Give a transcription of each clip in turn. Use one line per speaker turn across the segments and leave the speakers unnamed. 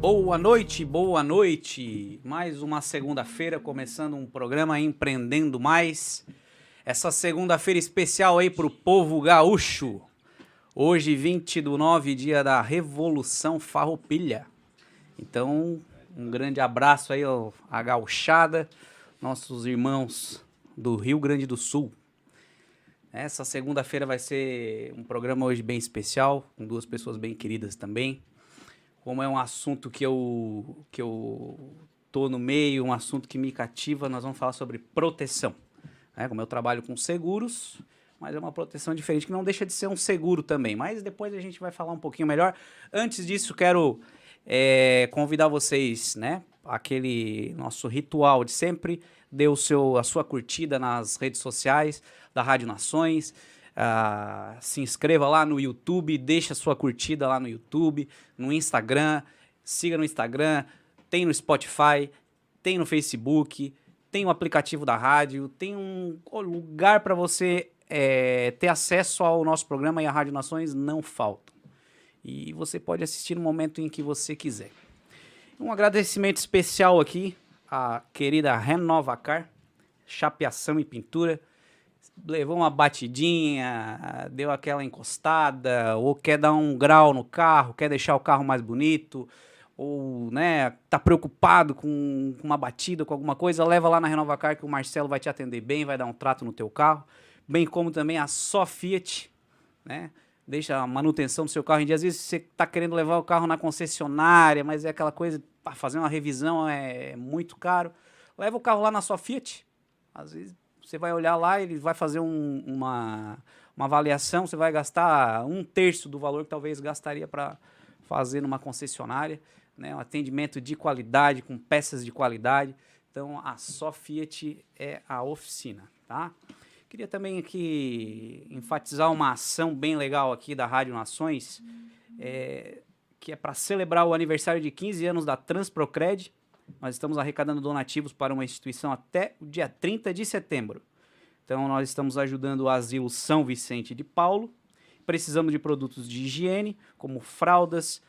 Boa noite, boa noite. Mais uma segunda-feira começando um programa Empreendendo Mais. Essa segunda-feira especial aí pro povo gaúcho. Hoje, 20 do 9, dia da Revolução Farroupilha. Então, um grande abraço aí ó, à gauchada, nossos irmãos do Rio Grande do Sul. Essa segunda-feira vai ser um programa hoje bem especial, com duas pessoas bem queridas também como é um assunto que eu, que eu tô no meio, um assunto que me cativa, nós vamos falar sobre proteção. Né? Como eu trabalho com seguros, mas é uma proteção diferente, que não deixa de ser um seguro também. Mas depois a gente vai falar um pouquinho melhor. Antes disso, quero é, convidar vocês, né? Aquele nosso ritual de sempre, dê o seu, a sua curtida nas redes sociais da Rádio Nações. Uh, se inscreva lá no YouTube, deixa sua curtida lá no YouTube, no Instagram, siga no Instagram, tem no Spotify, tem no Facebook, tem o aplicativo da rádio, tem um lugar para você é, ter acesso ao nosso programa e a Rádio Nações não falta. E você pode assistir no momento em que você quiser. Um agradecimento especial aqui à querida Renovacar, chapeação e pintura levou uma batidinha, deu aquela encostada, ou quer dar um grau no carro, quer deixar o carro mais bonito, ou né, tá preocupado com, com uma batida, com alguma coisa, leva lá na Renovacar que o Marcelo vai te atender bem, vai dar um trato no teu carro, bem como também a só Fiat, né? Deixa a manutenção do seu carro em dia. Às vezes você tá querendo levar o carro na concessionária, mas é aquela coisa, para fazer uma revisão é muito caro. Leva o carro lá na sua Fiat. Às vezes você vai olhar lá, ele vai fazer um, uma, uma avaliação, você vai gastar um terço do valor que talvez gastaria para fazer numa concessionária, né? Um atendimento de qualidade, com peças de qualidade. Então, a só Fiat é a oficina, tá? Queria também aqui enfatizar uma ação bem legal aqui da Rádio Nações, é, que é para celebrar o aniversário de 15 anos da Transprocred. Nós estamos arrecadando donativos para uma instituição até o dia 30 de setembro. Então, nós estamos ajudando o Asilo São Vicente de Paulo. Precisamos de produtos de higiene, como fraldas,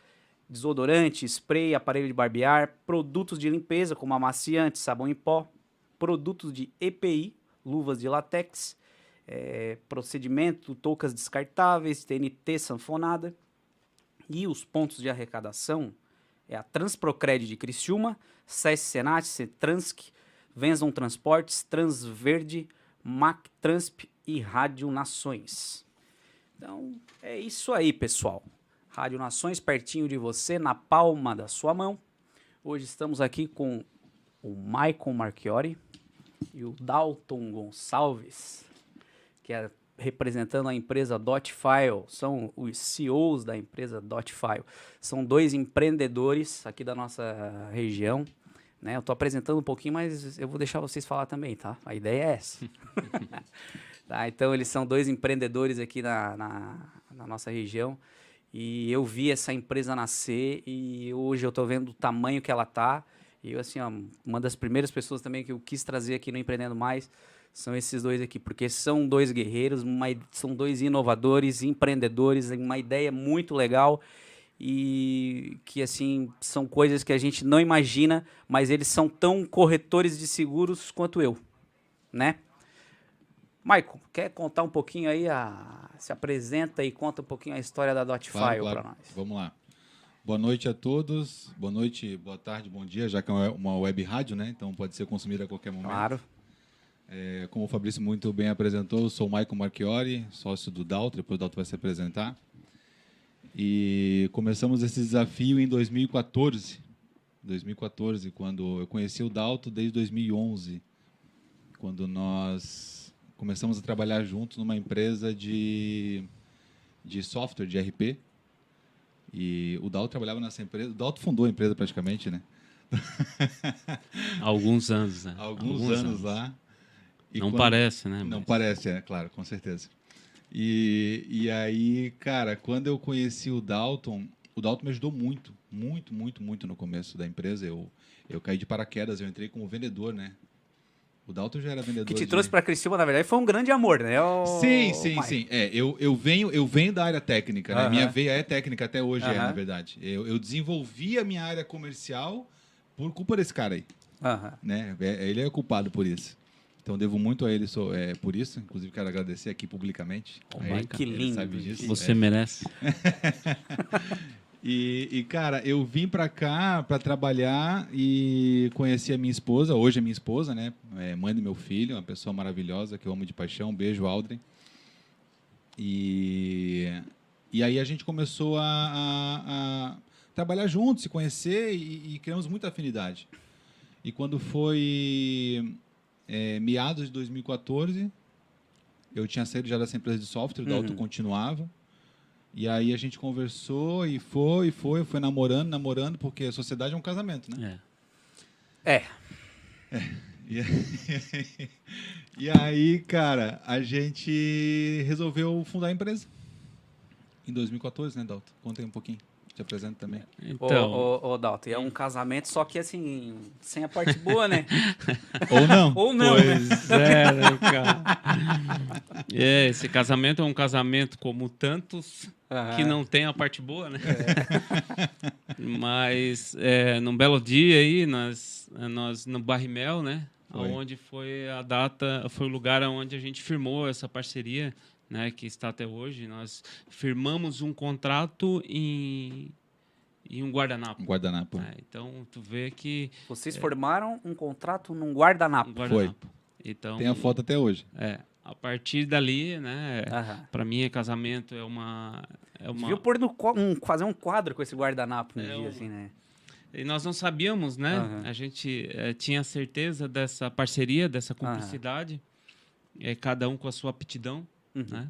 desodorante, spray, aparelho de barbear, produtos de limpeza, como amaciante, sabão em pó, produtos de EPI, luvas de látex, é, procedimento, toucas descartáveis, TNT sanfonada. E os pontos de arrecadação é a Transprocred de Criciúma, SES Senat, Cetransk, Venzon Transportes, Transverde, Mac Transp e Rádio Nações. Então, é isso aí, pessoal. Rádio Nações pertinho de você, na palma da sua mão. Hoje estamos aqui com o Michael Marchiori e o Dalton Gonçalves, que é representando a empresa Dotfile, são os CEOs da empresa Dotfile. São dois empreendedores aqui da nossa região. Né? Eu estou apresentando um pouquinho, mas eu vou deixar vocês falar também, tá? A ideia é essa. tá? Então, eles são dois empreendedores aqui na, na, na nossa região. E eu vi essa empresa nascer e hoje eu estou vendo o tamanho que ela tá. E eu, assim, ó, uma das primeiras pessoas também que eu quis trazer aqui no Empreendendo Mais são esses dois aqui, porque são dois guerreiros, uma, são dois inovadores, empreendedores, uma ideia muito legal e que assim são coisas que a gente não imagina, mas eles são tão corretores de seguros quanto eu, né? Michael, quer contar um pouquinho aí a se apresenta e conta um pouquinho a história da Dotfile
Claro, claro.
para nós.
Vamos lá. Boa noite a todos. Boa noite, boa tarde, bom dia, já que é uma web rádio, né? Então pode ser consumida a qualquer momento.
Claro.
É, como o Fabrício muito bem apresentou, eu sou o Michael Marchiori, sócio do Dalto, depois o Dalto vai se apresentar. E começamos esse desafio em 2014. 2014, quando eu conheci o Dalto desde 2011, quando nós começamos a trabalhar juntos numa empresa de, de software, de RP. E o Dalto trabalhava nessa empresa. O Dalto fundou a empresa praticamente, né?
Alguns anos, né?
Há alguns, anos, lá. E
Não
quando-
parece, né?
Não
Mas-
parece, é claro, com certeza. E, e aí, cara, quando eu conheci o Dalton, o Dalton me ajudou muito, muito, muito, muito no começo da empresa. Eu, eu caí de paraquedas, eu entrei como vendedor, né? O Dalton já era vendedor.
que te
de-
trouxe para Criciúma, na verdade, foi um grande amor, né? O-
Sim,
o
sim,
Michael.
sim. É, eu, eu, venho, eu venho da área técnica, né? Minha veia é técnica até hoje, é, na verdade. Eu, eu desenvolvi a minha área comercial por culpa desse cara aí, né? É- Ele é culpado por isso. Então devo muito a ele so- é, por isso. Inclusive quero agradecer aqui publicamente.
Oh,
a
my
ele,
God.
Que lindo,
sabe disso.
Você
É.
merece.
E, e, cara, eu vim pra cá pra trabalhar e conheci a minha esposa, hoje é minha esposa, né? É mãe do meu filho, uma pessoa maravilhosa que eu amo de paixão. Um beijo, Aldrin. E, e aí a gente começou a, a- a trabalhar juntos, se conhecer e, e criamos muita afinidade. E quando foi é, meados de 2014, eu tinha saído já dessa empresa de software, o
Uhum.
Dalton continuava. E aí a gente conversou e foi, e foi, foi namorando, namorando, porque a sociedade é um casamento, né?
É.
É.
E, e aí, cara, a gente resolveu fundar a empresa. Em 2014, né, Dalton? Conta aí um pouquinho. Te apresento também.
Então,
Ô, ô, ô, Dalton, é um casamento, só que assim, sem a parte boa, né?
Ou não.
Ou não, né?
pois é, né, cara? É, esse casamento é um casamento como tantos
Aham.
que não tem a parte boa, né? Mas é, num belo dia aí, nós, nós no Barrimel, né?
Foi.
Onde foi a data, foi o lugar onde a gente firmou essa parceria, né? Que está até hoje. Nós firmamos um contrato em, em um guardanapo.
Um guardanapo.
né? Então, tu vê que...
Vocês formaram um contrato num guardanapo.
Um guardanapo. Então,
Tem a foto até hoje.
É, a partir dali, né?
Aham.
Para mim, casamento é uma... É uma...
Viu pôr no, um, fazer um quadro com esse guardanapo um
É
dia,
um-
assim, né?
E nós não sabíamos, né?
Aham.
A gente eh, tinha certeza dessa parceria, dessa cumplicidade, eh, cada um com a sua aptidão,
Uhum.
né?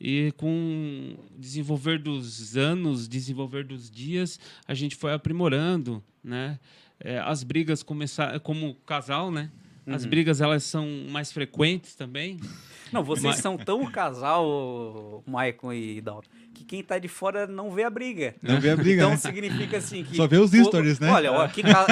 E com o desenvolver dos anos, desenvolver dos dias, a gente foi aprimorando, né? É, as brigas começaram como casal, né? As
Uhum.
brigas elas são mais frequentes também.
Não, vocês são tão casal, Maicon e Dalton, que quem tá de fora não vê a briga.
Não vê a briga,
Então
né?
significa assim que.
Só vê os
o-
stories, né?
Olha, ó, que ca-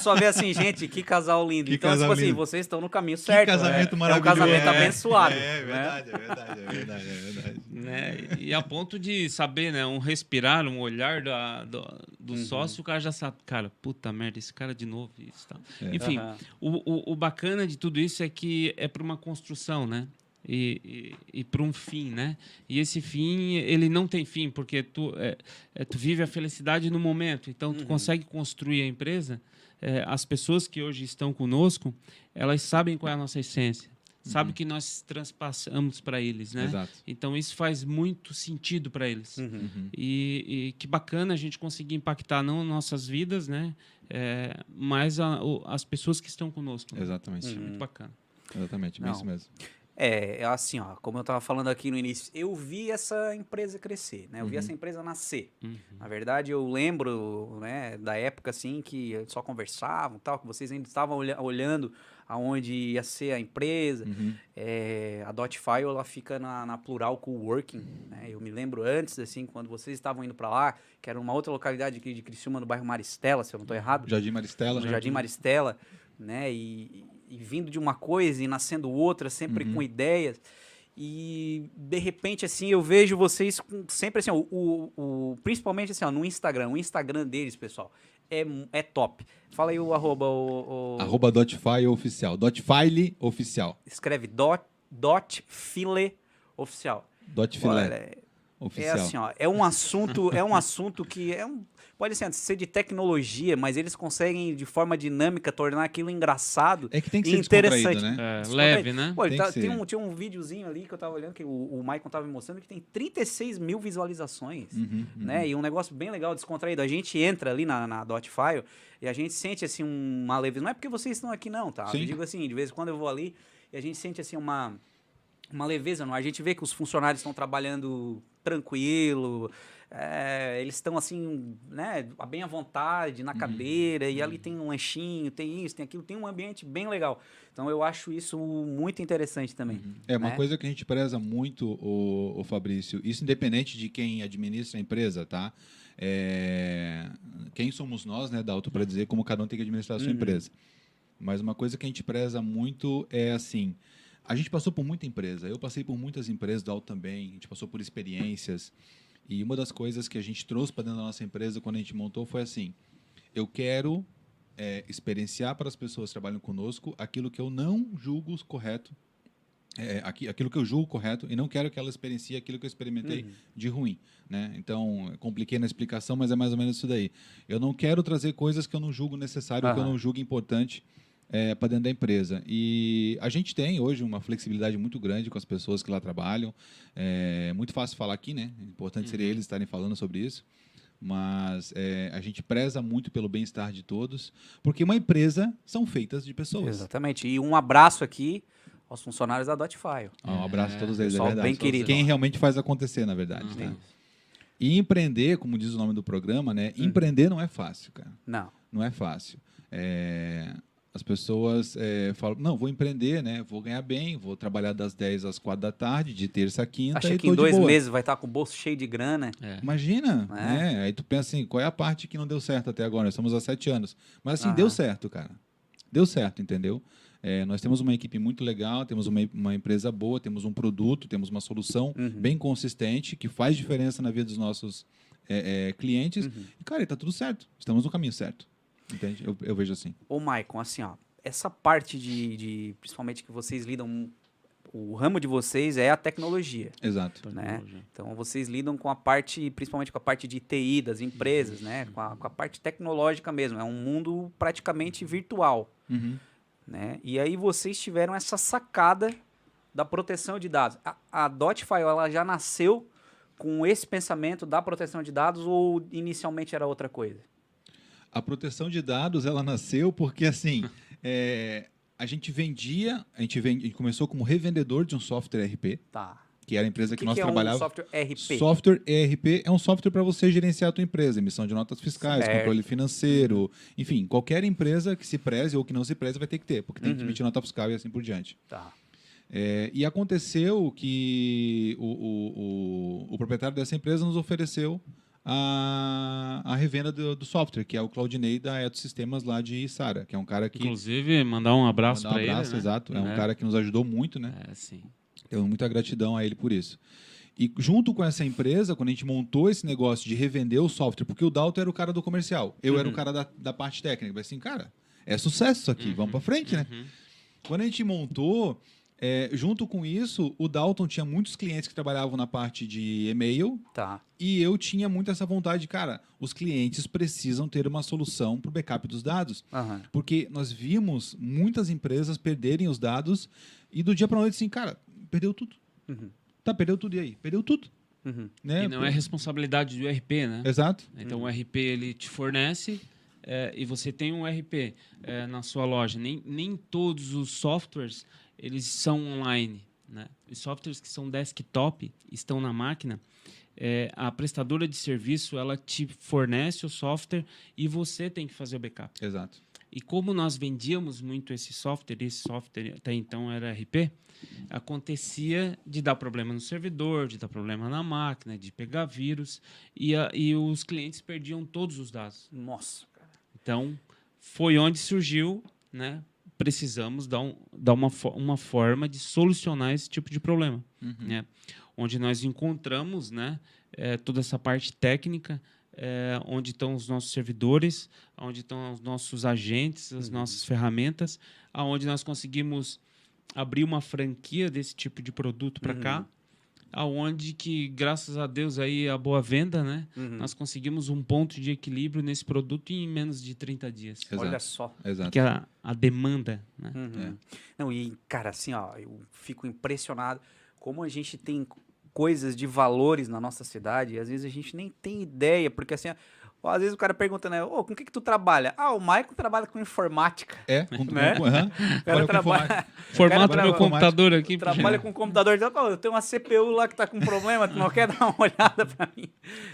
só vê assim, gente, que casal lindo.
Que
então,
casal
tipo assim,
lindo.
vocês estão no caminho certo.
casamento
é, É um
maravilhoso.
casamento
É,
abençoado.
É,
né?
verdade, é verdade, é verdade, é verdade.
né? E a ponto de saber, né? Um respirar, um olhar da, do, do
Uhum.
sócio, o cara já sabe, cara, puta merda, esse cara de novo. Isso.
É.
Enfim,
Aham.
o, o, o bacana de tudo isso é que é para uma construção, né? E, e, e para um fim, né? E esse fim, ele não tem fim, porque tu, é, é, tu vive a felicidade no momento. Então, tu consegue construir a empresa. é, as pessoas que hoje estão conosco, elas sabem qual é a nossa essência. Sabem que nós transpassamos para eles, né?
Exato.
Então, isso faz muito sentido para eles.
Uhum.
E, e que bacana a gente conseguir impactar não nossas vidas, né? É, mas a- o- as pessoas que estão conosco. né?
Exatamente.
Isso é muito bacana.
Exatamente, bem
Não.
isso mesmo.
É, é assim, ó, como eu estava falando aqui no início, eu vi essa empresa crescer, né? Eu vi essa empresa nascer. Na verdade, eu lembro, né, da época assim que só conversavam, tal, que vocês ainda estavam olha- olhando aonde ia ser a empresa.
Uhum.
É, a Dotfile ela fica na, na Plural Coworking, né? Eu me lembro antes, assim, quando vocês estavam indo para lá, que era uma outra localidade aqui de Criciúma, no bairro Maristela, se eu não estou errado
Jardim Maristela.
no Jardim Maristela, né? E, e vindo de uma coisa e nascendo outra, sempre
Uhum.
com ideias. E de repente, assim, eu vejo vocês com- sempre assim, ó, o, o, principalmente assim, ó, no Instagram. O Instagram deles, pessoal, é, é top. Fala aí o arroba, o, o-
Arroba Dotfile Oficial. Dotfile Oficial.
escreve dot, dot file oficial.
Dotfile
Olha, é,
Oficial.
é assim, ó, é um assunto, é um assunto que é um, pode ser, ser de tecnologia, mas eles conseguem de forma dinâmica tornar aquilo engraçado
É que tem que
e
ser
interessante.
né?
É, leve, né?
Pô,
Tem
tá- tem um, tinha um videozinho ali que eu tava olhando, que o, o Maicon tava me mostrando, que tem 36 mil visualizações.
Uhum,
Né? E um negócio bem legal, descontraído. A gente entra ali na, na Dotfile e a gente sente assim uma leveza. Não é porque vocês estão aqui, não, tá?
Sim.
Eu digo assim, de vez em quando eu vou ali e a gente sente assim uma, uma leveza no ar. A gente vê que os funcionários estão trabalhando tranquilo. é, eles estão assim, né, bem à vontade,
Uhum.
na cadeira, e ali tem um lanchinho, tem isso, tem aquilo, tem um ambiente bem legal. Então eu acho isso muito interessante também.
É uma
né?
coisa que a gente preza muito, o, Fabrício, isso independente de quem administra a empresa, tá? É, quem somos nós, né, Dalton, para dizer como cada um tem que administrar a sua
Uhum.
empresa. Mas uma coisa que a gente preza muito é assim, a gente passou por muita empresa, eu passei por muitas empresas, Dalton também, a gente passou por experiências, e uma das coisas que a gente trouxe para dentro da nossa empresa quando a gente montou foi assim, eu quero é, experienciar para as pessoas que trabalham conosco aquilo que eu não julgo correto é, aqui- aquilo que eu julgo correto e não quero que ela experiencie aquilo que eu experimentei
Uhum.
de ruim, né? Então, compliquei na explicação, mas é mais ou menos isso daí. Eu não quero trazer coisas que eu não julgo necessário, que eu não julgo importante para dentro da empresa. E a gente tem hoje uma flexibilidade muito grande com as pessoas que lá trabalham. É muito fácil falar aqui, né? Importante seria eles estarem falando sobre isso. Mas é, a gente preza muito pelo bem-estar de todos, porque uma empresa são feitas de pessoas.
Exatamente. E um abraço aqui aos funcionários da Dotfile.
Um abraço a todos eles, é verdade.
bem querido.
Quem realmente faz acontecer, na verdade. tá? E empreender, como diz o nome do programa, né? Empreender não é fácil, cara.
Não.
Não é fácil. É, As pessoas é, falam, não, vou empreender, né? Vou ganhar bem, vou trabalhar das 10 às 4 da tarde, de terça a quinta
Acha
e
que
tô
em dois meses vai estar com o bolso cheio de grana.
É.
Imagina,
É.
né? Aí tu pensa assim, qual é a parte que não deu certo até agora? Nós estamos há sete anos. Mas assim,
Aham.
deu certo, cara. Deu certo, entendeu? É, nós temos uma equipe muito legal, temos uma, uma empresa boa, temos um produto, temos uma solução
Uhum.
bem consistente que faz diferença na vida dos nossos é, é, clientes.
Uhum.
E, cara, e tá tudo certo. Estamos no caminho certo. Entende? Eu, eu vejo assim.
Ô, Maicon, assim, ó, essa parte de, de- principalmente que vocês lidam, o ramo de vocês é a tecnologia,
Exato.
né? Então vocês lidam com a parte, principalmente com a parte de TI das empresas, né? Com a, com a parte tecnológica mesmo. É um mundo praticamente virtual,
Uhum.
né? E aí vocês tiveram essa sacada da proteção de dados. A, a Dotfile, ela já nasceu com esse pensamento da proteção de dados ou inicialmente era outra coisa?
A proteção de dados, ela nasceu porque, assim, é, a gente vendia, a gente, vende, a gente começou como revendedor de um software RP,
Tá.
que era a empresa que,
que,
nós
que é um
trabalhávamos.
software RP?
Software ERP é um software para você gerenciar a tua empresa, emissão de notas fiscais,
Certo.
controle financeiro, enfim, qualquer empresa que se preze ou que não se preze vai ter que ter, porque tem que
Uhum.
emitir nota fiscal e assim por diante.
Tá.
É, e aconteceu que o, o, o, o proprietário dessa empresa nos ofereceu a, a revenda do, do software, que é o Claudinei da Eto Sistemas lá de Sara, que é um cara que
Inclusive, mandar um abraço
Mandar um
para
abraço,
ele. né?
exato. É um
É.
cara que nos ajudou muito, né?
É, sim.
Tenho muita gratidão a ele por isso. E junto com essa empresa, quando a gente montou esse negócio de revender o software, porque o Dalton era o cara do comercial, eu
Uhum.
era o cara da, da parte técnica. Falei assim, cara, é sucesso isso aqui, vamos pra frente, né?
Uhum.
Quando a gente montou, é, junto com isso, o Dalton tinha muitos clientes que trabalhavam na parte de e-mail
Tá.
e eu tinha muito essa vontade, de, cara, os clientes precisam ter uma solução para o backup dos dados.
Aham.
Porque nós vimos muitas empresas perderem os dados e do dia para noite assim, cara, perdeu tudo.
Uhum.
Tá, perdeu tudo e aí? Perdeu tudo.
Uhum.
Né?
E não é responsabilidade do RP, né?
Exato.
Então o RP ele te fornece é, e você tem um RP é, na sua loja. Nem, nem todos os softwares eles são online. Né? Os softwares que são desktop estão na máquina. é, a prestadora de serviço ela te fornece o software e você tem que fazer o backup.
Exato.
E como nós vendíamos muito esse software, esse software até então era RP, acontecia de dar problema no servidor, de dar problema na máquina, de pegar vírus, e, a- e os clientes perdiam todos os dados.
Nossa, cara.
Então, foi onde surgiu, né? Precisamos dar, um, dar uma, uma forma de solucionar esse tipo de problema, né? Onde nós encontramos, né? eh, toda essa parte técnica, eh, onde estão os nossos servidores, onde estão os nossos agentes, as nossas ferramentas, aonde nós conseguimos abrir uma franquia desse tipo de produto para cá, aonde que graças a Deus aí a boa venda, né?
Uhum.
Nós conseguimos um ponto de equilíbrio nesse produto em menos de 30 dias.
Exato.
Olha só.
Exato.
Que é a, a demanda, né?
Uhum. Não, e, cara, assim, ó, eu fico impressionado como a gente tem coisas de valores na nossa cidade e às vezes a gente nem tem ideia, porque assim, ó, às vezes o cara pergunta, né, ô, com o que que tu trabalha? Ah, o Maicon trabalha com informática.
É, com,
Né? O cara trabalha, Cara,
meu computador aqui.
trabalha com computador, "Pô, eu tenho uma CPU lá que tá com problema, tu não quer dar uma olhada pra mim?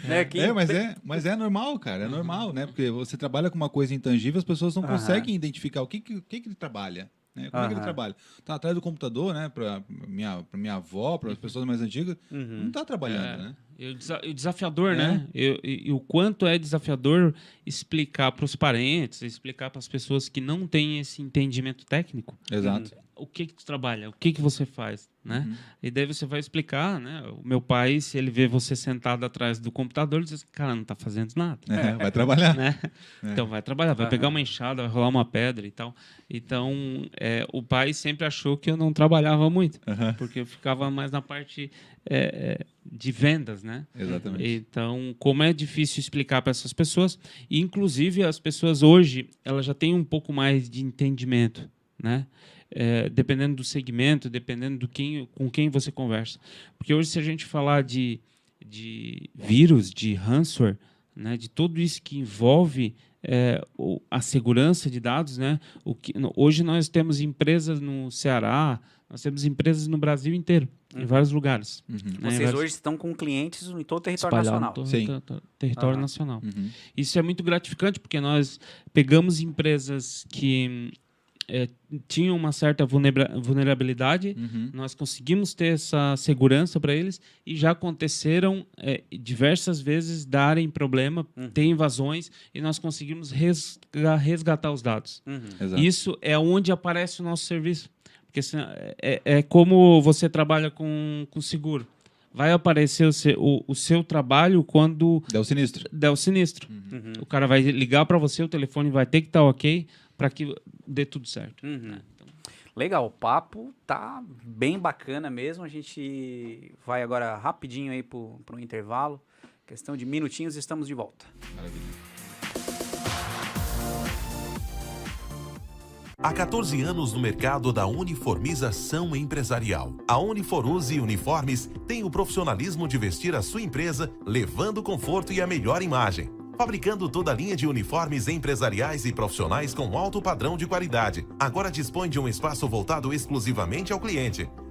Né, que
É, mas é, mas é normal, cara. É normal, né? Porque você trabalha com uma coisa intangível, as pessoas não conseguem identificar o que, que, que, que ele trabalha. Né? Como é que ele trabalha? Tá atrás do computador, né? Pra minha, pra minha avó, para as pessoas mais antigas.
Uhum.
Não tá trabalhando,
É.
né?
E o, desa- desafiador,
É.
né? E, e- e o quanto é desafiador explicar para os parentes, explicar para as pessoas que não têm esse entendimento técnico
Exato.
O que que tu trabalha, o que que você faz, né?
Uhum.
E daí você vai explicar, né? O meu pai, se ele vê você sentado atrás do computador, ele diz, cara, não tá fazendo nada.
É, vai trabalhar.
né? Então vai trabalhar, vai pegar uma enxada, vai rolar uma pedra e tal. Então é, o pai sempre achou que eu não trabalhava muito,
Aham.
porque eu ficava mais na parte é, é, de vendas, né?
Exatamente.
Então, como é difícil explicar para essas pessoas, e inclusive as pessoas hoje elas já têm um pouco mais de entendimento, né? É, dependendo do segmento, dependendo do quem, com quem você conversa. Porque hoje, se a gente falar de, de vírus, de ransomware, né, de tudo isso que envolve é, a segurança de dados, né? O que, hoje nós temos empresas no Ceará, nós temos empresas no Brasil inteiro, em vários lugares.
Uhum.
né,
Vocês
vários-
hoje estão com clientes em todo o território
espalhado
nacional.
no to-
Sim.
ter- ter- território
Aham.
nacional.
Uhum.
Isso é muito gratificante porque nós pegamos empresas que eh, tinham uma certa vulnera- vulnerabilidade,
Uhum.
nós conseguimos ter essa segurança para eles e já aconteceram eh, diversas vezes darem problema,
Uhum.
ter invasões e nós conseguimos resga- resgatar os dados.
Uhum.
Isso é onde aparece o nosso serviço. Porque assim, é, é como você trabalha com, com seguro. Vai aparecer o seu, o, o seu trabalho quando
Deu sinistro.
der o sinistro.
Uhum.
O cara vai ligar para você, o telefone vai ter que estar ok para que dê tudo certo.
Uhum.
né? Então,
Legal, o papo tá bem bacana mesmo. A gente vai agora rapidinho aí pro, pro intervalo. Questão de minutinhos, estamos de volta.
Maravilha.
Há 14 anos no mercado da uniformização empresarial. A Uniforuse Uniformes tem o profissionalismo de vestir a sua empresa, levando conforto e a melhor imagem. Fabricando toda a linha de uniformes empresariais e profissionais com alto padrão de qualidade. Agora dispõe de um espaço voltado exclusivamente ao cliente.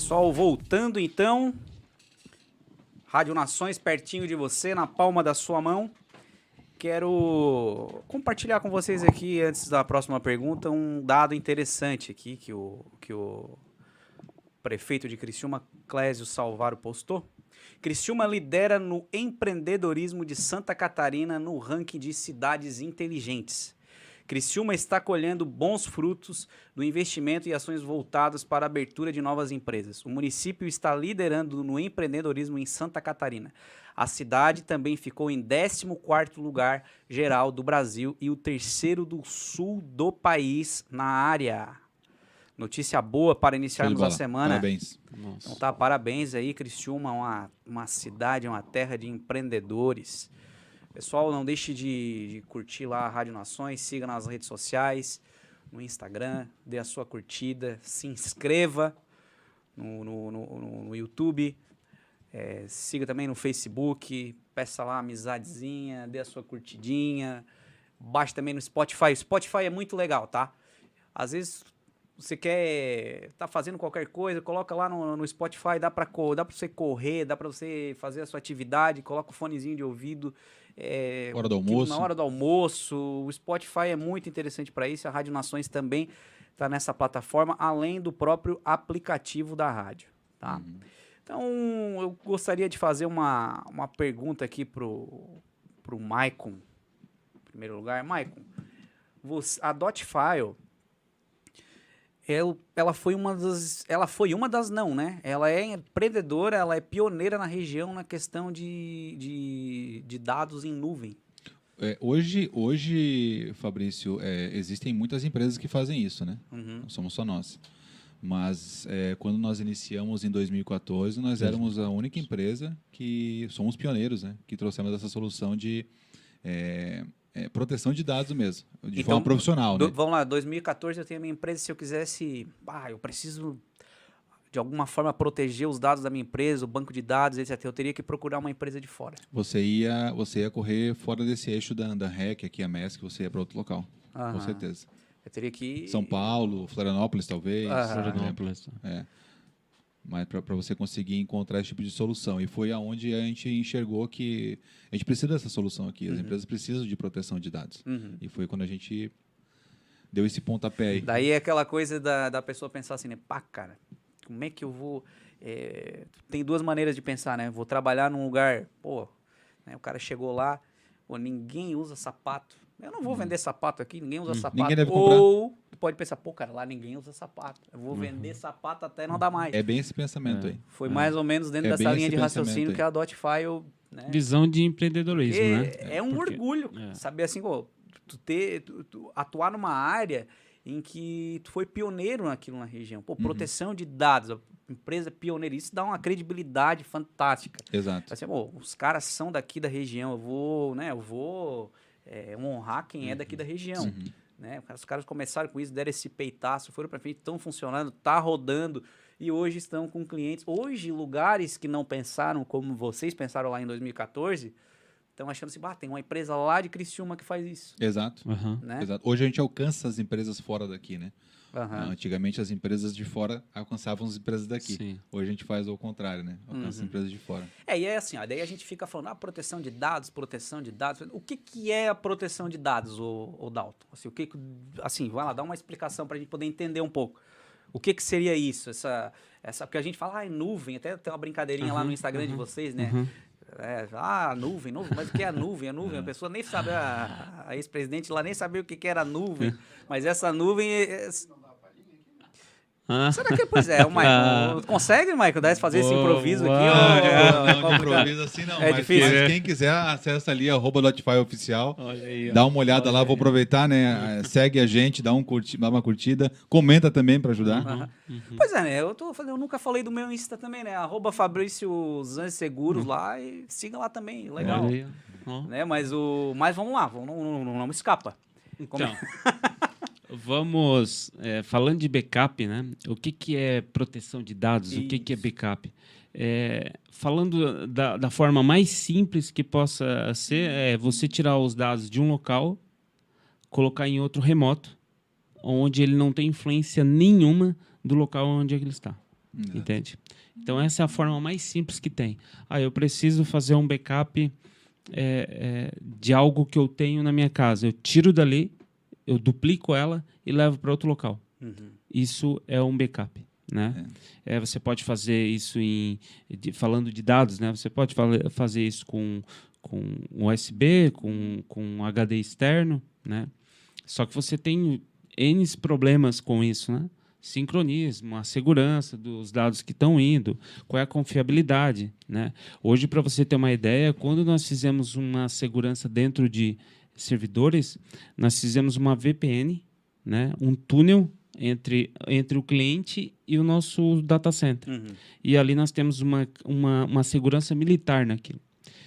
Pessoal, voltando então. Rádio Nações pertinho de você, na palma da sua mão. Quero compartilhar com vocês aqui, antes da próxima pergunta, um dado interessante aqui que o, que o prefeito de Criciúma, Clésio Salvaro, postou. Criciúma lidera no empreendedorismo de Santa Catarina no ranking de cidades inteligentes. Criciúma está colhendo bons frutos do investimento e ações voltadas para a abertura de novas empresas. O município está liderando no empreendedorismo em Santa Catarina. A cidade também ficou em 14º lugar geral do Brasil e o terceiro do sul do país na área. Notícia boa para iniciarmos a semana.
Parabéns.
Então tá, parabéns aí, Criciúma, uma, uma cidade, uma terra de empreendedores. Pessoal, não deixe de, de curtir lá a Rádio Nações, siga nas redes sociais, no Instagram, dê a sua curtida, se inscreva no, no, no, no- YouTube, é, siga também no Facebook, peça lá amizadezinha, dê a sua curtidinha, baixe também no Spotify. O Spotify é muito legal, tá? Às vezes você quer tá fazendo qualquer coisa, coloca lá no, no Spotify, dá para dá para você correr, dá para você fazer a sua atividade, coloca o fonezinho de ouvido. É,
Hora do almoço.
Na hora do almoço. O Spotify é muito interessante para isso. A Rádio Nações também está nessa plataforma, além do próprio aplicativo da rádio, tá? Então, eu gostaria de fazer uma, uma pergunta aqui pro, pro Maicon, em primeiro lugar. Maicon, você, a Dotfile, ela foi uma das, ela foi uma das não, né? Ela é empreendedora, ela é pioneira na região na questão de, de, de dados em nuvem.
É, hoje, hoje, Fabrício, é, existem muitas empresas que fazem isso, né?
Uhum.
Não somos só nós. Mas é, quando nós iniciamos em 2014, nós éramos a única empresa que somos pioneiros, né? Que trouxemos essa solução de é, proteção de dados mesmo, de forma profissional,
do-
né?
Vamos lá, 2014 eu tenho a minha empresa, se eu quisesse, ah, eu preciso de alguma forma proteger os dados da minha empresa, o banco de dados, etc. Eu teria que procurar uma empresa de fora.
Você ia, você ia correr fora desse eixo da, da REC, aqui a MESC, você ia para outro local,
Aham.
com certeza.
Eu teria que.
São Paulo, Florianópolis, talvez.
Ah,
exemplo.
Florianópolis.
É. Mas para você conseguir encontrar esse tipo de solução. E foi aonde a gente enxergou que a gente precisa dessa solução aqui. As empresas precisam de proteção de dados.
Uhum.
E foi quando a gente deu esse pontapé aí.
Daí é aquela coisa da, da pessoa pensar assim, né? Pá, cara, como é que eu vou. é, Tem duas maneiras de pensar, né? Vou trabalhar num lugar, pô, né, o cara chegou lá, pô, ninguém usa sapato. Eu não vou vender sapato aqui, ninguém usa sapato.
Hum. ninguém deve comprar.
Ou tu pode pensar, pô, cara, lá ninguém usa sapato. Eu vou vender sapato até não dar mais.
É bem esse pensamento aí.
Foi mais ou menos dentro
É
dessa linha de raciocínio
aí.
que a Dotfile, né?
Visão de empreendedorismo,
Porque
né?
é um
Porque-
orgulho
é.
saber assim, pô, tu ter, tu- tu atuar numa área em que tu foi pioneiro naquilo na região.
Uhum.
Pô, proteção de dados, a empresa pioneira, isso dá uma credibilidade fantástica.
Exato.
Assim, pô, os caras são daqui da região, eu vou, né, eu vou é, honrar quem é daqui da região.
Uhum.
Né? Os caras começaram com isso, deram esse peitaço, foram para frente, estão funcionando, tá rodando e hoje estão com clientes. Hoje, lugares que não pensaram como vocês pensaram lá em 2014, estão achando assim, bah, tem uma empresa lá de Criciúma que faz isso.
Exato.
Aham.
Né?
Exato. Hoje a gente alcança as empresas fora daqui, né?
Aham.
Antigamente as empresas de fora alcançavam as empresas daqui.
Sim.
Hoje a gente faz o contrário, né? Alcança
Uhum.
as empresas de fora.
É, e é assim, ó, daí a gente fica falando, ah, proteção de dados, proteção de dados. O que, que é a proteção de dados, o, o Dalton? Assim, o que, que- assim, vai lá, dá uma explicação para a gente poder entender um pouco. O que, que seria isso? Essa, essa, porque a gente fala, ah, é nuvem, até tem uma brincadeirinha lá no Instagram de vocês, né? É, ah, nuvem, nuvem, mas o que é a nuvem? A nuvem, a pessoa nem sabe, a, a ex-presidente lá nem sabia o que, que era nuvem, mas essa nuvem. é- é- será que, pois é, o Michael, consegue, Michael, dar- fazer esse improviso aqui?
Não,
ó,
improviso assim não.
É
mas,
difícil.
mas quem quiser, acessa ali, arroba Notify Oficial.
olha aí. ó.
Dá uma olhada lá, vou aproveitar, né? Segue a gente, dá, um curti, dá uma curtida. Comenta também para ajudar.
Aham. Pois é, né? Eu, tô eu nunca falei do meu Insta também, né? Arroba Fabrício Zanzi Seguros lá e siga lá também. Legal.
Aí.
Né? Mas o. Mas vamos lá, vamos, não, não, não me escapa. Como-
Então, vamos é, falando de backup, né? O que, que é proteção de dados? O que, que é
Isso.
backup? É, falando da, da forma mais simples que possa ser, é você tirar os dados de um local, colocar em outro remoto, onde ele não tem influência nenhuma do local onde ele está.
Exato.
Entende? Então, essa é a forma mais simples que tem. Ah, eu preciso fazer um backup é, é, de algo que eu tenho na minha casa. Eu tiro dali, eu duplico ela e levo para outro local.
Uhum.
Isso é um backup. Né? É, você pode fazer isso em de- falando de dados, né? Você pode fazer isso com com USB, com com um HD externo, né? Só que você tem N problemas com isso, né? Sincronismo, a segurança dos dados que estão indo, qual é a confiabilidade, né? Hoje, para você ter uma ideia, quando nós fizemos uma segurança dentro de servidores, nós fizemos uma VPN, né? Um túnel entre, entre o cliente e o nosso data center.
Uhum.
E ali nós temos uma, uma, uma segurança militar naquilo.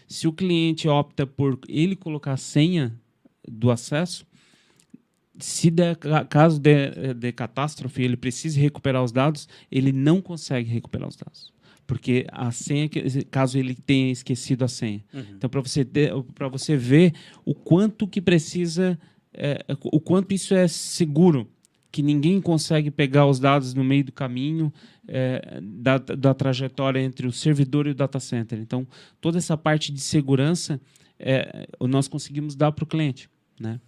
Se o cliente opta por ele colocar a senha do acesso, se der, ca- caso de, de catástrofe ele precise recuperar os dados, ele não consegue recuperar os dados. Porque a senha, caso ele tenha esquecido a senha.
Uhum.
Então, para você, para você ver o quanto que precisa, é, o quanto isso é seguro, que ninguém consegue pegar os dados no meio do caminho é, da, da trajetória entre o servidor e o data center. Então, toda essa parte de segurança é, nós conseguimos dar para o cliente. Né?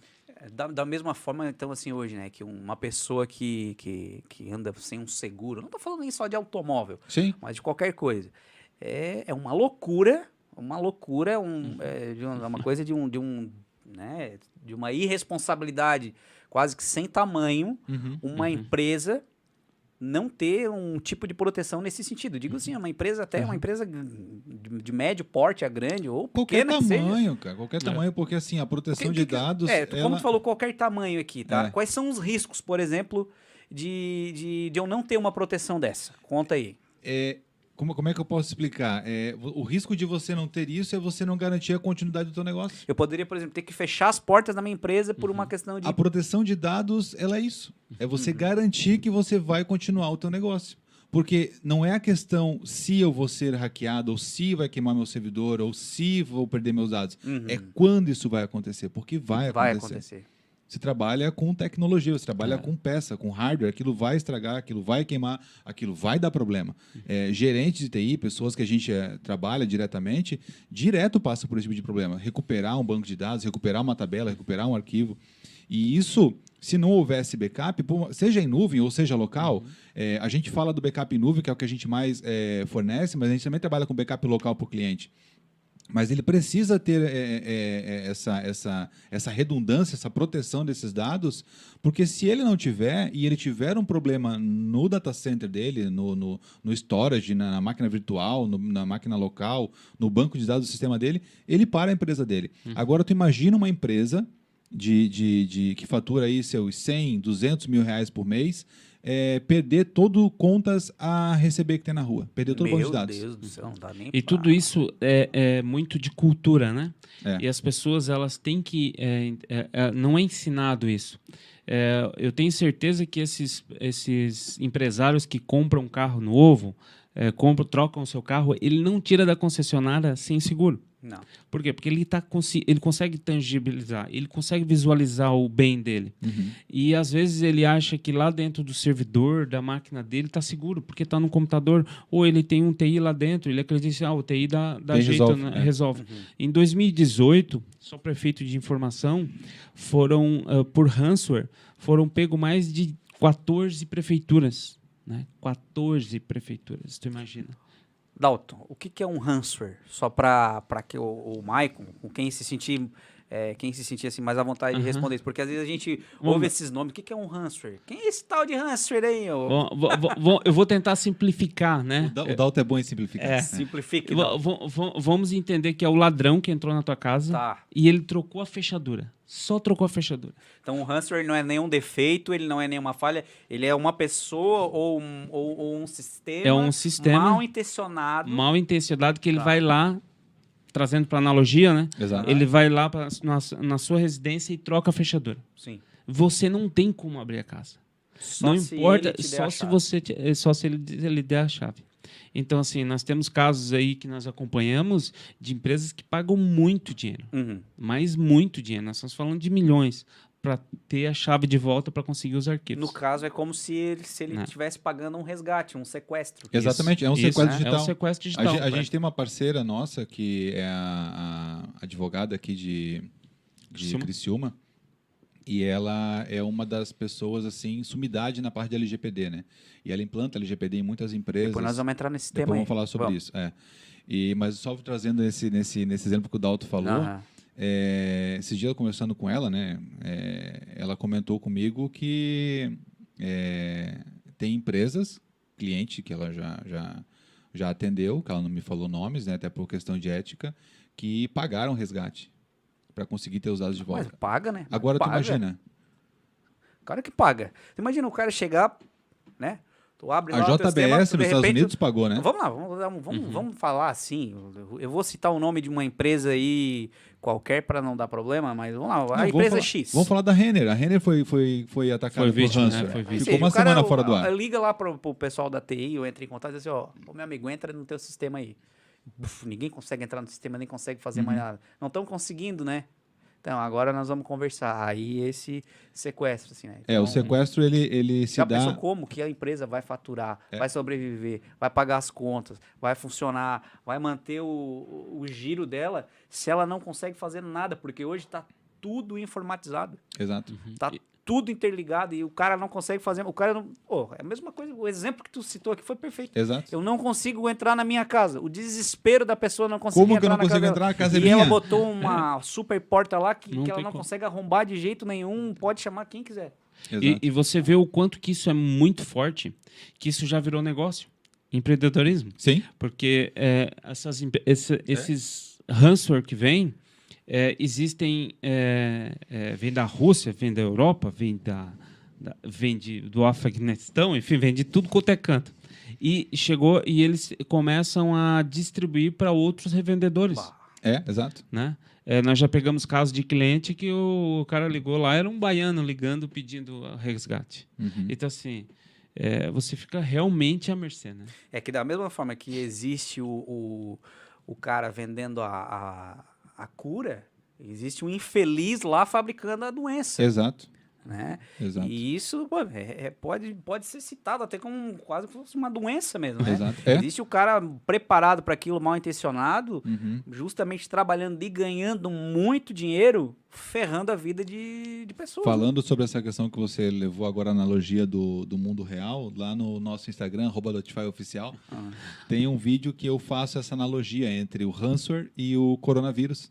É, Da, da mesma forma, então, assim, hoje, né? Que uma pessoa que, que, que anda sem um seguro, não tô falando nem só de automóvel,
Sim.
mas de qualquer coisa. É, é uma loucura, uma loucura, um, é, de um- é uma coisa de um, de um, né, de uma irresponsabilidade quase que sem tamanho,
Uhum.
uma empresa não ter um tipo de proteção nesse sentido. Digo assim, uma empresa até uma empresa de, de médio porte a grande ou
Qualquer tamanho, cara. Qualquer tamanho, porque assim, a proteção
Que-
de
que-
dados.
É, tu- como
ela-
tu falou, qualquer tamanho aqui, tá?
É.
Quais são os riscos, por exemplo, de, de, de eu não ter uma proteção dessa? Conta aí.
é, como, como é que eu posso explicar? É, o risco de você não ter isso é você não garantir a continuidade do teu negócio.
Eu poderia, por exemplo, ter que fechar as portas da minha empresa por uma questão de.
A proteção de dados, ela é isso. É você
Uhum.
garantir que você vai continuar o teu negócio. Porque não é a questão se eu vou ser hackeado, ou se vai queimar meu servidor, ou se vou perder meus dados.
Uhum.
É quando isso vai acontecer, porque vai,
vai
acontecer.
acontecer.
Você trabalha com tecnologia, você trabalha
É.
com peça, com hardware. Aquilo vai estragar, aquilo vai queimar, aquilo vai dar problema. É, gerentes de TI, pessoas que a gente é, trabalha diretamente, direto passa por esse tipo de problema. Recuperar um banco de dados, recuperar uma tabela, recuperar um arquivo. E isso, se não houvesse backup, seja em nuvem ou seja local, é, a gente fala do backup em nuvem, que é o que a gente mais é, fornece, mas a gente também trabalha com backup local para o cliente. Mas ele precisa ter é, é, é, essa, essa, essa redundância, essa proteção desses dados, porque se ele não tiver e ele tiver um problema no data center dele, no, no, no storage, na, na máquina virtual, no- na máquina local, no banco de dados do sistema dele, ele para a empresa dele. Agora, tu imagina uma empresa de, de, de, que fatura aí seus 100, 200 mil reais por mês, é, perder todo contas a receber que tem na rua, perder todo o banco
Meu
de dados.
Deus do céu, não dá nem
E
pra-
tudo isso é, é muito de cultura, né?
É.
E as pessoas elas têm que é, é, é, não é ensinado isso. É, eu tenho certeza que esses, esses empresários que compram um carro novo, é, compram, trocam o seu carro, ele não tira da concessionária sem seguro.
Não.
Por quê? Porque ele, tá, ele consegue tangibilizar, ele consegue visualizar o bem dele.
Uhum.
E às vezes ele acha que lá dentro do servidor, da máquina dele, está seguro, porque está no computador, ou ele tem um TI lá dentro, ele acredita que ah, o TI dá, dá jeito,
resolve,
né?
é.
resolve. Em 2018, só prefeito de informação, foram, ah, por ransomware, foram pego mais de 14 prefeituras. Né? 14 prefeituras, tu imagina.
Dalton, o que, que é um ransomware? Só para que o, o Maicon, com quem se sentir, é, quem se sentir assim mais à vontade de
Aham.
responder isso, porque às vezes a gente
Vamos
ouve esses nomes. O que, que é um ransomware? Quem é esse tal de ransomware aí?
Bom, vou- eu vou tentar simplificar, né?
O Da- O Dalton é bom em simplificar.
É.
Simplifique.
Vamos entender que é o ladrão que entrou na tua casa
Tá.
e ele trocou a fechadura. Só trocou a fechadura.
Então o ransomware não é nenhum defeito, ele não é nenhuma falha, ele é uma pessoa ou um, ou, ou um sistema,
É um sistema
mal intencionado.
Mal intencionado que ele
Tá.
vai lá, trazendo para analogia, né?
Exato.
Ele vai lá pra, na, na sua residência e troca a fechadura.
Sim.
Você não tem como abrir a casa.
Só
não
se
importa,
ele te der
só
a
se
chave.
você eh, só se ele, ele der a chave. Então assim, nós temos casos aí que nós acompanhamos de empresas que pagam muito dinheiro,
Uhum.
mas muito dinheiro. Nós estamos falando de milhões para ter a chave de volta para conseguir os arquivos.
No caso, é como se ele se ele
Né.
estivesse pagando um resgate, um sequestro.
Exatamente, é um
Isso,
sequestro
né?
digital.
É um sequestro
A,
digital.
gen- a gente tem uma parceira nossa que é a, a advogada aqui de, de
Criciúma.
Criciúma. E ela é uma das pessoas, assim, sumidade na parte de LGPD, né? E ela implanta LGPD em muitas empresas.
Depois nós vamos entrar nesse
Depois
tema aí.
vamos falar sobre
Vamos.
isso. É. E, mas só trazendo esse, nesse, nesse exemplo que o Dalton falou,
Aham.
É, esse dia conversando com ela, né? é, ela comentou comigo que é, tem empresas, cliente que ela já, já, já atendeu, que ela não me falou nomes, né? Até por questão de ética, que pagaram resgate para conseguir ter os dados de
Mas
volta.
paga, né?
Agora tu
paga.
imagina,
O cara que paga. Tu imagina o cara chegar, né? Tu abre
a
o sistema,
JBS
de
nos Estados
repente,
Unidos pagou, né?
Vamos lá, vamos, vamos, vamos, vamos falar assim. eu- vou citar o nome de uma empresa aí qualquer para não dar problema, mas vamos lá.
Não,
A
vamos
empresa
falar-
X.
Vamos falar da Renner. A Renner foi, foi, foi atacada
Foi vítima, né? Foi vítima.
Ou
Ficou uma
o cara,
semana
o-
fora do ar.
Liga lá pro, pro pessoal da TI, eu entro em contato e diz assim, ó, o meu amigo entra no teu sistema aí. Buf, ninguém consegue entrar no sistema, nem consegue fazer
Uhum.
mais nada. Não estão conseguindo, né? Então, agora nós vamos conversar. Aí esse sequestro, assim, né?
É,
Então,
o sequestro ele, ele se
Já
dá.
pensou como que a empresa vai faturar,
É.
vai sobreviver, vai pagar as contas, vai funcionar, vai manter o, o, o giro dela se ela não consegue fazer nada? Porque hoje está tudo informatizado.
Exato.
Tá tudo interligado e o cara não consegue fazer. O cara não. Pô, é a mesma coisa. O exemplo que tu citou aqui foi perfeito.
Exato.
Eu não consigo entrar na minha casa. O desespero da pessoa não conseguir
Como que eu
entrar
não
na
consigo
casa
entrar? A
dela.
casa é
E ela botou uma super porta lá que,
Não
que ela
tem
não
como.
consegue arrombar de jeito nenhum. Pode chamar quem quiser.
Exato.
E, e você vê o quanto que isso é muito forte, que isso já virou negócio. Empreendedorismo.
Sim.
Porque é, essas, empre- esse- esses ransomware que vêm, é, existem, é, é, vem da Rússia, vem da Europa, vem, da, da- vem de, do Afeganistão, enfim, vem de tudo quanto é canto. E chegou e eles começam a distribuir para outros revendedores.
É, exato.
né? É, nós já pegamos casos de cliente que o cara ligou lá, era um baiano ligando pedindo resgate.
Uhum.
Então, assim, é, você fica realmente à mercê, né?
É que da mesma forma que existe o, o, o cara vendendo a, a, a cura, Existe um infeliz lá fabricando a doença.
Exato.
Né?
Exato.
E isso pô, é- é- pode, pode ser citado até como quase como uma doença mesmo. Né?
Exato. É.
Existe o cara preparado para aquilo, mal intencionado,
Uhum.
justamente trabalhando e ganhando muito dinheiro, ferrando a vida de, de pessoas.
Falando sobre essa questão que você levou agora a analogia do, do mundo real, lá no nosso Instagram, Oficial,
Ah.
tem um vídeo que eu faço essa analogia entre o ransomware e o coronavírus.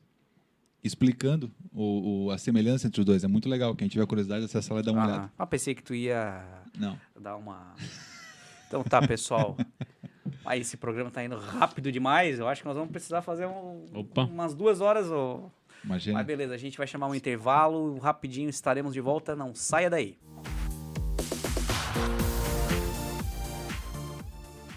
Explicando o, o- a semelhança entre os dois. É muito legal. Quem tiver curiosidade, acessa lá e dá uma
Ah,
olhada.
ah, pensei que tu ia
Não.
dar uma. Então tá, pessoal. Aí esse programa tá indo rápido demais. Eu acho que nós vamos precisar fazer um-
Opa.
umas duas horas. Ô.
Imagina.
Mas beleza, a gente vai chamar um intervalo. Rapidinho estaremos de volta. Não saia daí.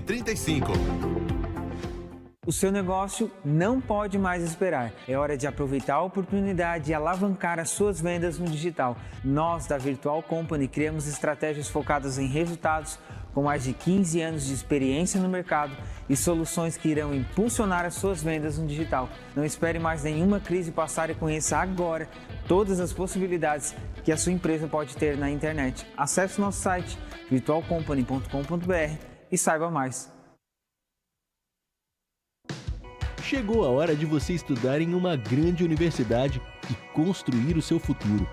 35.
O seu negócio não pode mais esperar. É hora de aproveitar a oportunidade e alavancar as suas vendas no digital. Nós, da Virtual Company, criamos estratégias focadas em resultados com mais de 15 anos de experiência no mercado e soluções que irão impulsionar as suas vendas no digital. Não espere mais nenhuma crise passar e conheça agora todas as possibilidades que a sua empresa pode ter na internet. Acesse nosso site virtualcompany.com.br e saiba mais.
Chegou a hora de você estudar em uma grande universidade e construir o seu futuro.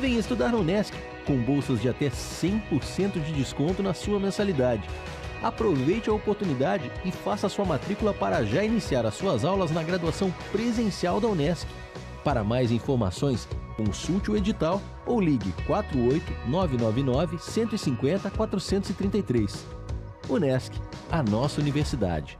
Venha estudar na Unesc, com bolsas de até 100% de desconto na sua mensalidade. Aproveite a oportunidade e faça sua matrícula para já iniciar as suas aulas na graduação presencial da Unesc. Para mais informações, consulte o edital ou ligue 48 999 150 433. Unesc, a nossa universidade.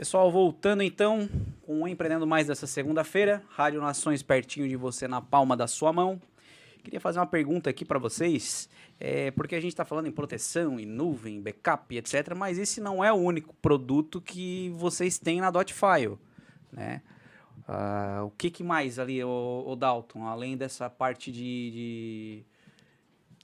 Pessoal, voltando então com o Empreendendo Mais dessa segunda-feira. Rádio Nações pertinho de você, na palma da sua mão. Queria fazer uma pergunta aqui para vocês, é, porque a gente está falando em proteção, em nuvem, backup, etc. Mas esse não é o único produto que vocês têm na Dotfile, né? Ah, o que, que mais ali, o, o Dalton, além dessa parte de... de,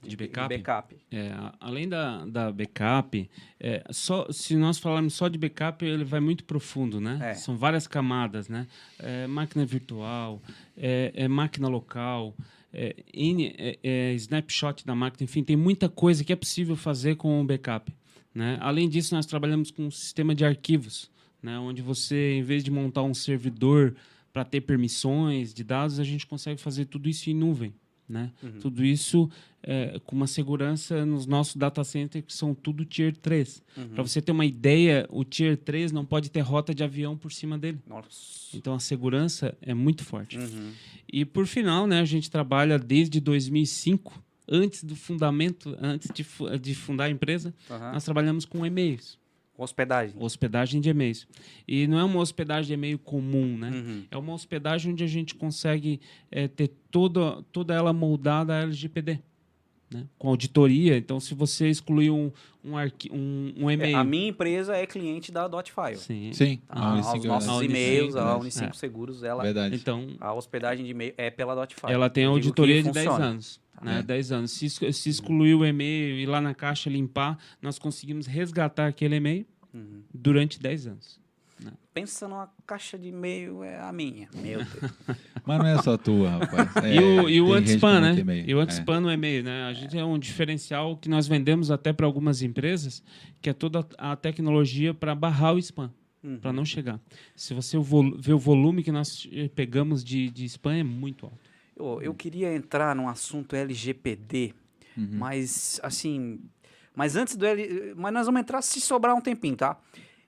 De backup?
backup?
É, além da, da backup, é, só, se nós falarmos só de backup, ele vai muito profundo, né?
É.
São várias camadas, né? É, máquina virtual, é, é máquina local, é, é- é snapshot da máquina, enfim, tem muita coisa que é possível fazer com o backup. Né? Além disso, nós trabalhamos com um sistema de arquivos, né? onde você, em vez de montar um servidor para ter permissões de dados, a gente consegue fazer tudo isso em nuvem. Né? Tudo isso é, com uma segurança nos nossos data centers, que são tudo Tier 3. Para você ter uma ideia, o Tier 3 não pode ter rota de avião por cima dele.
Nossa.
Então a segurança é muito forte.
Uhum.
E por final, né, a gente trabalha desde 2005, antes do fundamento, antes de, de fundar a empresa, nós trabalhamos com e-mails.
Hospedagem.
hospedagem de e-mails. E não é uma hospedagem de e-mail comum, né?
Uhum.
É uma hospedagem onde a gente consegue eh, ter toda, toda ela moldada a LGPD. Né? Com auditoria. Então, se você excluir um, um, arqui- um, um
É,
e-mail.
a minha empresa é cliente da Dotfile.
Sim.
Sim.
Tá?
a Unicinco
os
é
nossos e-mails, a
Verdade.
Unicinco
É.
Seguros, ela,
Verdade.
Então,
a hospedagem de e-mail é pela Dotfile.
ela tem auditoria de 10
funciona.
anos. Né?
É.
10 anos. Se, se excluir o e-mail e ir lá na caixa limpar, nós conseguimos resgatar aquele e-mail
Uhum.
durante 10 anos.
Pensa numa caixa de e-mail, é a minha. Meu Deus.
Mas não é só tua, rapaz. É,
e o, e o né? E o
É.
anti-spam no e-mail, né? A gente é um diferencial que nós vendemos até para algumas empresas, que é toda a tecnologia para barrar o spam,
Uhum.
para não chegar. Se você ver o volume que nós eh, pegamos de, de spam é muito alto.
Eu, eu queria entrar num assunto LGPD,
Uhum.
mas assim. Mas antes do L. Mas nós vamos entrar se sobrar um tempinho, tá?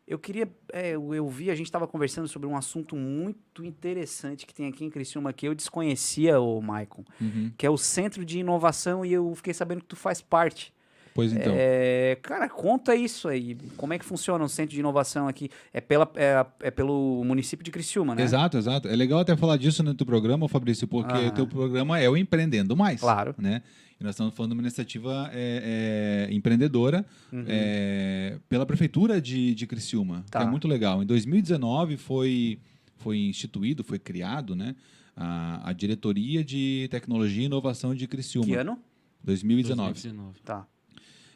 Eu queria. é, eu, eu vi, a gente estava conversando sobre um assunto muito interessante que tem aqui em Criciúma que eu desconhecia, o Maicon,
Uhum.
que é o Centro de Inovação e eu fiquei sabendo que tu faz parte.
Pois então.
É, cara, conta isso aí. Como é que funciona o Centro de Inovação aqui? É, pela, é, é pelo município de Criciúma, né?
Exato, exato. É legal até falar disso no teu programa, Fabrício, porque o teu programa é o Empreendendo Mais.
Claro.
Né? E nós estamos falando de uma iniciativa é, é, empreendedora
Uhum.
é, pela Prefeitura de, de Criciúma,
Tá.
que é muito legal. Em 2019 foi, foi instituído, foi criado né, a, a Diretoria de Tecnologia e Inovação de Criciúma.
Que ano?
2019.
2019.
Tá.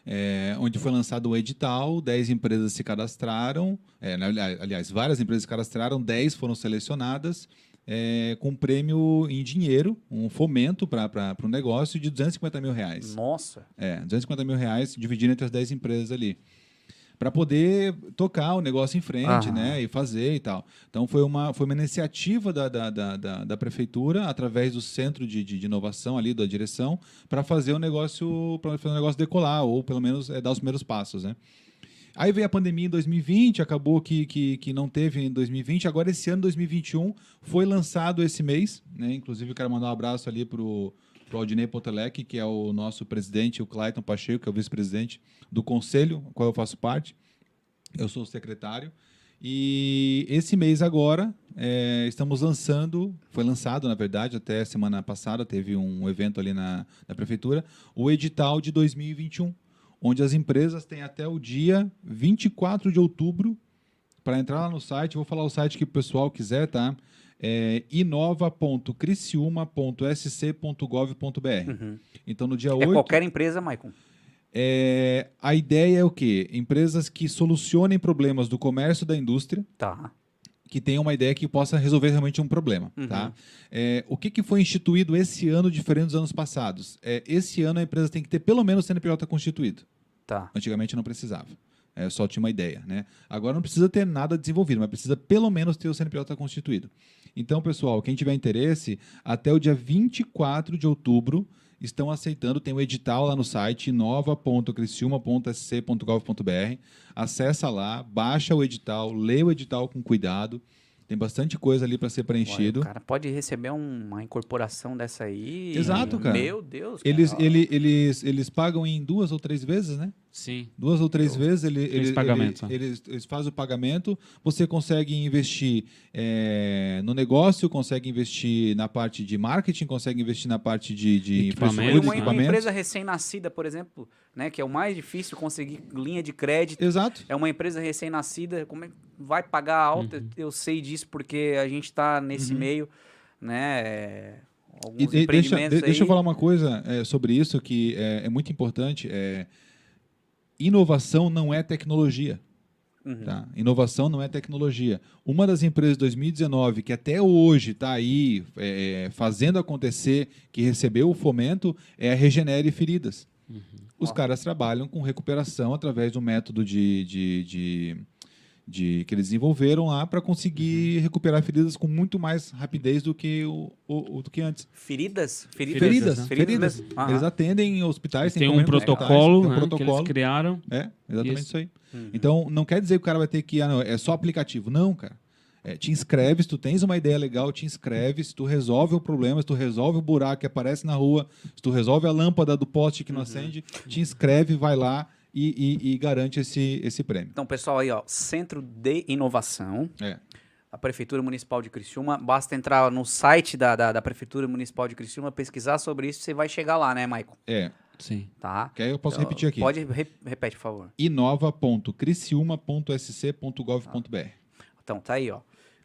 É, onde foi lançado o edital, 10 empresas se cadastraram, é, na- aliás, várias empresas se cadastraram, 10 foram selecionadas, é, com um prêmio em dinheiro, um fomento para o negócio de 250 mil reais.
Nossa.
É, 250 mil reais dividido entre as 10 empresas ali. Para poder tocar o negócio em frente,
Aham.
né? E fazer e tal. Então foi uma, foi uma iniciativa da, da, da, da, da prefeitura, através do centro de, de, de inovação ali, da direção, para fazer o negócio, para fazer o negócio decolar, ou pelo menos é, dar os primeiros passos, né? Aí veio a pandemia em 2020, acabou que, que, que não teve em 2020. Agora, esse ano, 2021, foi lançado esse mês. Né? Inclusive, eu quero mandar um abraço ali para o Aldinei Potelec, que é o nosso presidente, o Clayton Pacheco, que é o vice-presidente do conselho, qual eu faço parte. Eu sou o secretário. E esse mês agora, é, estamos lançando, foi lançado, na verdade, até semana passada, teve um evento ali na, na prefeitura, o edital de 2021 onde as empresas têm até o dia 24 de outubro para entrar lá no site. Vou falar o site que o pessoal quiser, tá? É inova.criciúma.sc.gov.br.
Uhum.
Então, no dia
É
8,
qualquer empresa, Maicon.
é, a ideia é o quê? Empresas que solucionem problemas do comércio e da indústria,
Tá.
que tenham uma ideia que possa resolver realmente um problema.
Uhum.
Tá? É, o que, que foi instituído esse ano diferente dos anos passados? É, esse ano a empresa tem que ter pelo menos CNPJ constituído.
Tá.
Antigamente não precisava. É, só tinha uma ideia. Né? Agora não precisa ter nada desenvolvido, mas precisa pelo menos ter o CNPJ constituído. Então, pessoal, quem tiver interesse, até o dia 24 de outubro estão aceitando, tem o edital lá no site nova.criciúma.sc.gov.br. Acessa lá, baixa o edital, lê o edital com cuidado. Tem bastante coisa ali para ser preenchido.
Olha, cara pode receber um- uma incorporação dessa aí.
Exato, cara.
Meu Deus. cara.
Eles, ele- eles, eles pagam em duas ou três vezes, né?
Sim.
Duas ou três vezes ele, ele,
pagamentos,
ele-
né?
eles, eles fazem o pagamento. Você consegue investir eh, no negócio, consegue investir na parte de marketing, consegue investir na parte de, de
Equipamento,
uma, uma empresa recém-nascida, por exemplo, né, que é o mais difícil conseguir linha de crédito.
Exato.
É uma empresa recém-nascida, como é que vai pagar alta?
Uhum.
Eu sei disso porque a gente está nesse meio, né? é, Alguns
E de- deixa, de- deixa eu falar uma coisa eh, sobre isso que é, é muito importante. é, inovação não é tecnologia.
Uhum.
Tá? Inovação não é tecnologia. Uma das empresas de 2019 que até hoje está aí é, fazendo acontecer, que recebeu o fomento, é a Regenere Feridas. Os
Ó.
caras trabalham com recuperação através do método de, de, de- de- que eles desenvolveram lá para conseguir recuperar feridas com muito mais rapidez do que, o, o- o- do que antes.
Feridas? Feridas,
Feridas,
né?
feridas.
Aham.
Eles atendem em hospitais,
Tem um protocolo,
hospitais,
né,
tem um
que
protocolo.
eles criaram.
É, exatamente
Isso.
isso, aí.
Uhum.
Então, não quer dizer que o cara vai ter que, ah, não, é só aplicativo. Não, cara. É, te inscreve, se tu tens uma ideia legal, te inscreve, se tu resolve o problema, se tu resolve o buraco que aparece na rua, se tu resolve a lâmpada do poste que não
Uhum.
acende, te inscreve, vai lá, e, e- e garante esse, esse prêmio.
Então, pessoal, aí, ó, Centro de Inovação.
É.
A Prefeitura Municipal de Criciúma. Basta entrar no site da, da, da Prefeitura Municipal de Criciúma, pesquisar sobre isso, você vai chegar lá, né, Maicon?
É.
Sim.
Tá?
Que aí eu posso
Então,
repetir aqui.
Pode, re- repete, por favor.
inova.criciúma.sc.gov.br.
Então, tá aí, ó.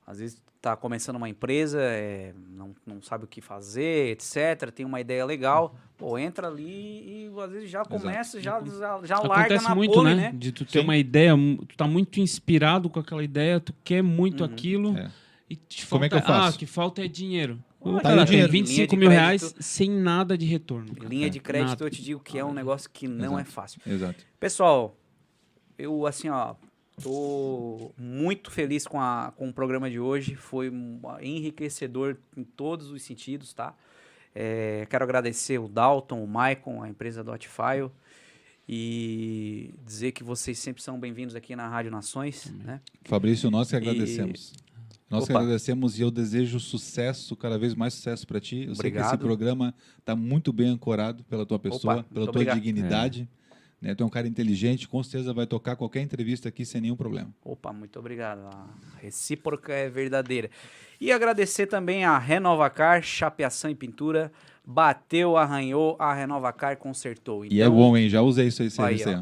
Às vezes tá começando uma empresa, é, não, não sabe o que fazer, etc. Tem uma ideia legal. Pô, entra ali e às vezes já começa, já, já, já larga
Acontece
na
muito,
pole,
né?
né?
De tu ter
Sim.
uma ideia, tu tá muito inspirado com aquela ideia, tu quer muito aquilo
É.
e te
Como é
falta,
que eu faço?
ah, que falta é dinheiro.
Olha,
Cara,
aí o
tem
dinheiro.
25
Linha de
mil
crédito.
reais sem nada de retorno. cara.
Linha de crédito,
Nada.
eu te digo que é um negócio que não é
Exato.
fácil.
Exato.
Pessoal, eu assim, ó, tô muito feliz com, a, com o programa de hoje. Foi um enriquecedor em todos os sentidos, tá? É, quero agradecer o Dalton, o Maicon, a empresa Dotfile e dizer que vocês sempre são bem-vindos aqui na Rádio Nações, né?
Fabrício, nós que agradecemos. Nós que
Opa.
agradecemos e eu desejo sucesso, cada vez mais sucesso para ti. Eu sei que esse
Obrigado.
programa está muito bem ancorado pela tua pessoa,
Opa,
pela tua
obrigado.
dignidade. Né? Tu é um cara inteligente, com certeza vai tocar qualquer entrevista aqui sem nenhum problema.
Opa, muito obrigado. A recíproca é verdadeira. E agradecer também a Renovacar, chapeação e pintura. Bateu, arranhou, a Renovacar consertou.
E é bom, hein? Já usei isso aí,
Aí,
serviço aí.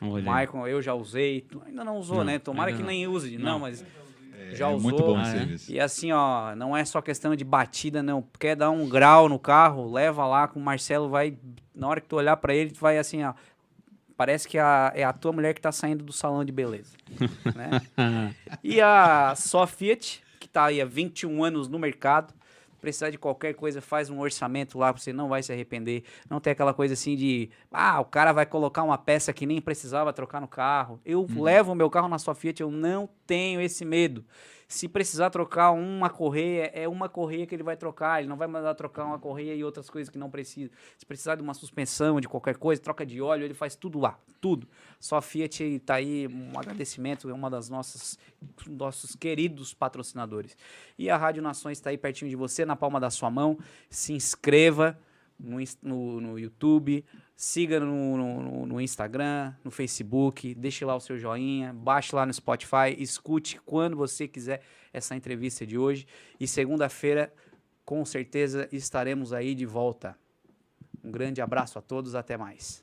ó.
ó.
Maicon, eu já usei. Tu ainda não usou,
Não,
né? Tomara que
não.
nem use. Não,
Não.
mas já
é
usou.
muito bom
Ah,
esse
é?
serviço.
E assim, ó, não é só questão de batida, não. Quer dar um grau no carro, leva lá com o Marcelo, vai. Na hora que tu olhar pra ele, tu vai assim, ó. Parece que a- é a tua mulher que tá saindo do salão de beleza. né? E a Só Fiat, que tá aí há 21 anos no mercado. Precisar de qualquer coisa, faz um orçamento lá, você não vai se arrepender. Não tem aquela coisa assim de, ah, o cara vai colocar uma peça que nem precisava trocar no carro. Eu levo o meu carro na sua Fiat, eu não tenho esse medo. Se precisar trocar uma correia, é uma correia que ele vai trocar. Ele não vai mandar trocar uma correia e outras coisas que não precisa. Se precisar de uma suspensão, de qualquer coisa, troca de óleo, ele faz tudo lá. Tudo. Só a Fiat tá aí, um agradecimento, é uma das nossas nossos queridos patrocinadores. E a Rádio Nações está aí pertinho de você, na palma da sua mão. Se inscreva no, no, no YouTube, siga no- no- no Instagram, no Facebook, deixe lá o seu joinha, baixe lá no Spotify, escute quando você quiser essa entrevista de hoje. E segunda-feira, com certeza, estaremos aí de volta. Um grande abraço a todos, até mais.